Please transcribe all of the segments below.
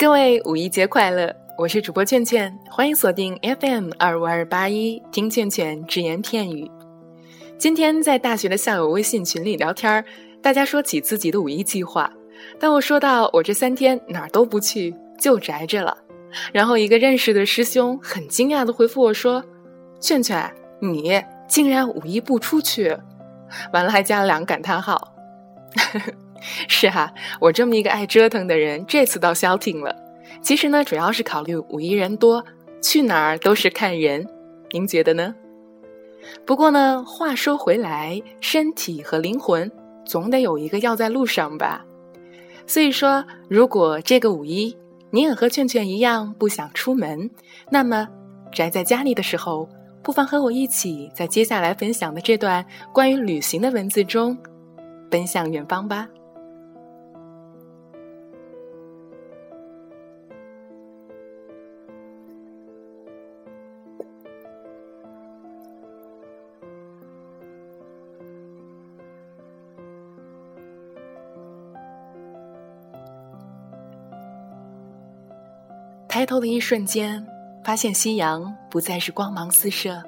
各位五一节快乐！我是主播劝劝，欢迎锁定 FM 二五二八一，听劝劝只言片语。今天在大学的校友微信群里聊天儿大家说起自己的五一计划，当我说到我这三天哪儿都不去，就宅着了，然后一个认识的师兄很惊讶的回复我说：“劝劝，你竟然五一不出去？”完了还加了两个感叹号。是哈，我这么一个爱折腾的人，这次倒消停了。其实呢，主要是考虑五一人多，去哪儿都是看人。您觉得呢？不过呢，话说回来，身体和灵魂总得有一个要在路上吧。所以说，如果这个五一你也和劝劝一样不想出门，那么宅在家里的时候，不妨和我一起在接下来分享的这段关于旅行的文字中，奔向远方吧。抬头的一瞬间，发现夕阳不再是光芒四射，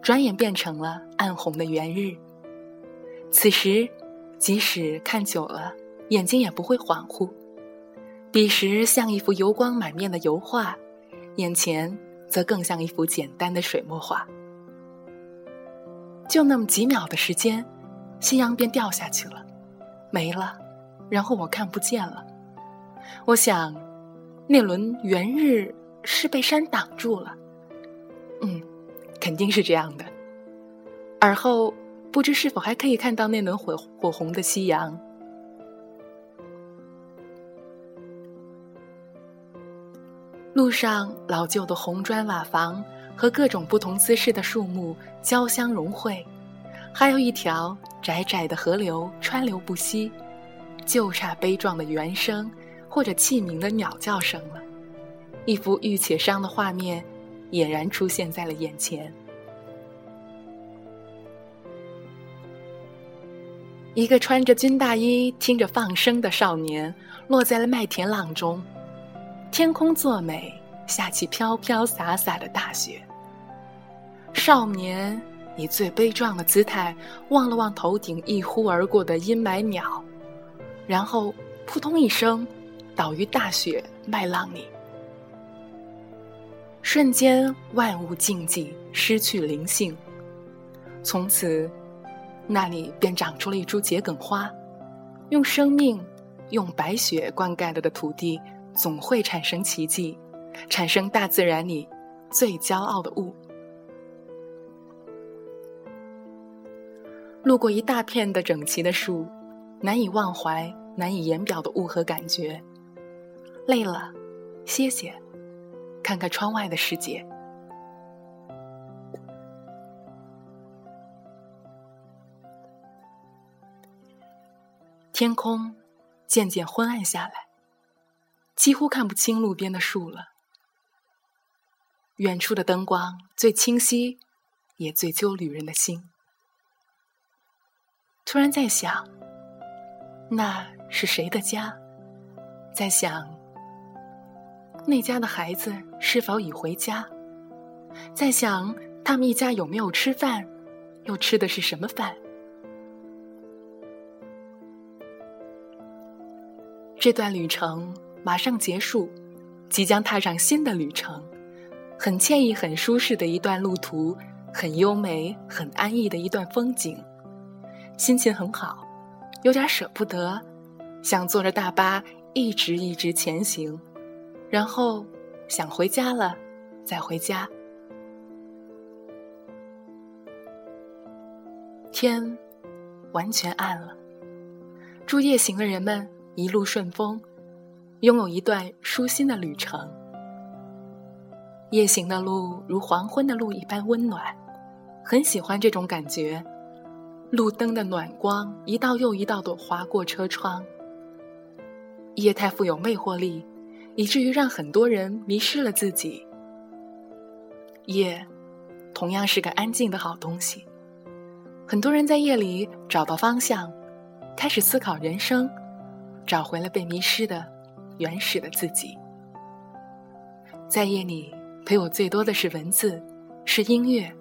转眼变成了暗红的圆日。此时，即使看久了，眼睛也不会恍惚。彼时像一幅油光满面的油画，眼前则更像一幅简单的水墨画。就那么几秒的时间，夕阳便掉下去了，没了，然后我看不见了。我想。那轮圆日是被山挡住了，嗯，肯定是这样的。而后不知是否还可以看到那轮火火红的夕阳。路上老旧的红砖瓦房和各种不同姿势的树木交相融汇，还有一条窄窄的河流川流不息，就差悲壮的原声。或者器皿的鸟叫声了，一幅玉且伤的画面俨然出现在了眼前。一个穿着军大衣、听着放声的少年，落在了麦田浪中。天空作美，下起飘飘洒洒的大雪。少年以最悲壮的姿态望了望头顶一呼而过的阴霾鸟，然后扑通一声。倒于大雪麦浪里，瞬间万物静寂，失去灵性。从此，那里便长出了一株桔梗花。用生命，用白雪灌溉了的土地，总会产生奇迹，产生大自然里最骄傲的物。路过一大片的整齐的树，难以忘怀、难以言表的物和感觉。累了，歇歇，看看窗外的世界。天空渐渐昏暗下来，几乎看不清路边的树了。远处的灯光最清晰，也最揪旅人的心。突然在想，那是谁的家？在想。那家的孩子是否已回家？在想他们一家有没有吃饭，又吃的是什么饭？这段旅程马上结束，即将踏上新的旅程，很惬意、很舒适的一段路途，很优美、很安逸的一段风景，心情很好，有点舍不得，想坐着大巴一直一直前行。然后想回家了，再回家。天完全暗了，祝夜行的人们一路顺风，拥有一段舒心的旅程。夜行的路如黄昏的路一般温暖，很喜欢这种感觉。路灯的暖光一道又一道的划过车窗，夜太富有魅惑力。以至于让很多人迷失了自己。夜，同样是个安静的好东西。很多人在夜里找到方向，开始思考人生，找回了被迷失的原始的自己。在夜里陪我最多的是文字，是音乐，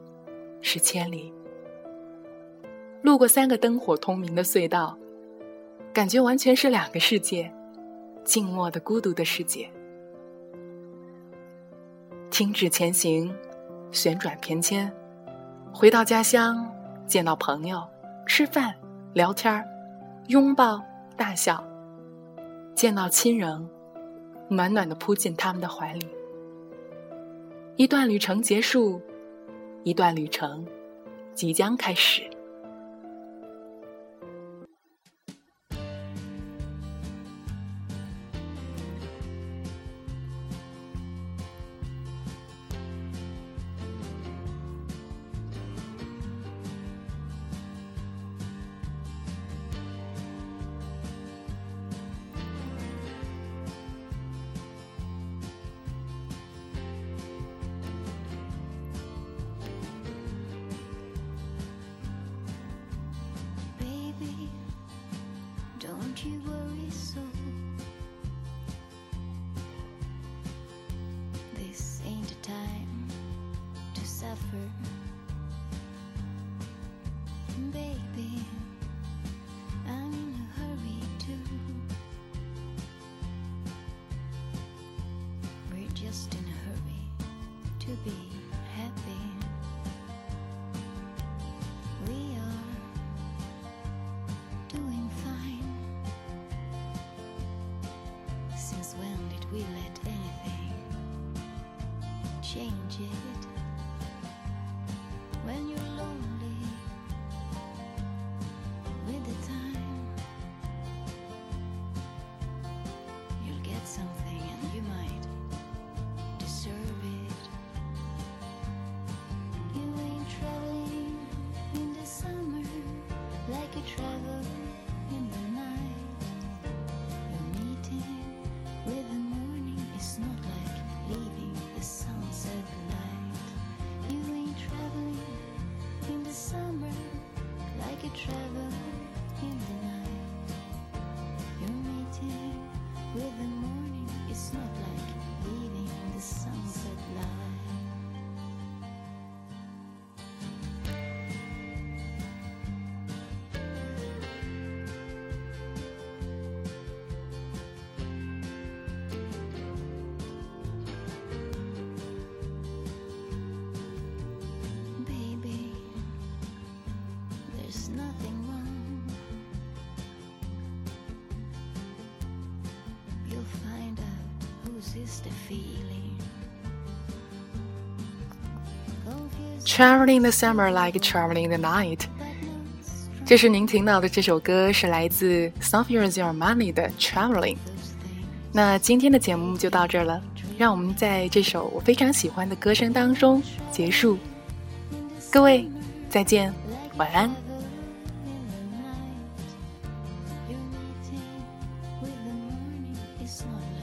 是千里。路过三个灯火通明的隧道，感觉完全是两个世界，静默的孤独的世界。停止前行，旋转偏迁，回到家乡，见到朋友，吃饭，聊天拥抱，大笑，见到亲人，暖暖的扑进他们的怀里。一段旅程结束，一段旅程即将开始。be there's nothing wrong. You'll find out whose is the feeling. Confused Traveling the summer like traveling the night。这是您听到的这首歌，是来自 Sophia Armani 的《Traveling》。那今天的节目就到这儿了，让我们在这首我非常喜欢的歌声当中结束。各位，再见，晚安。small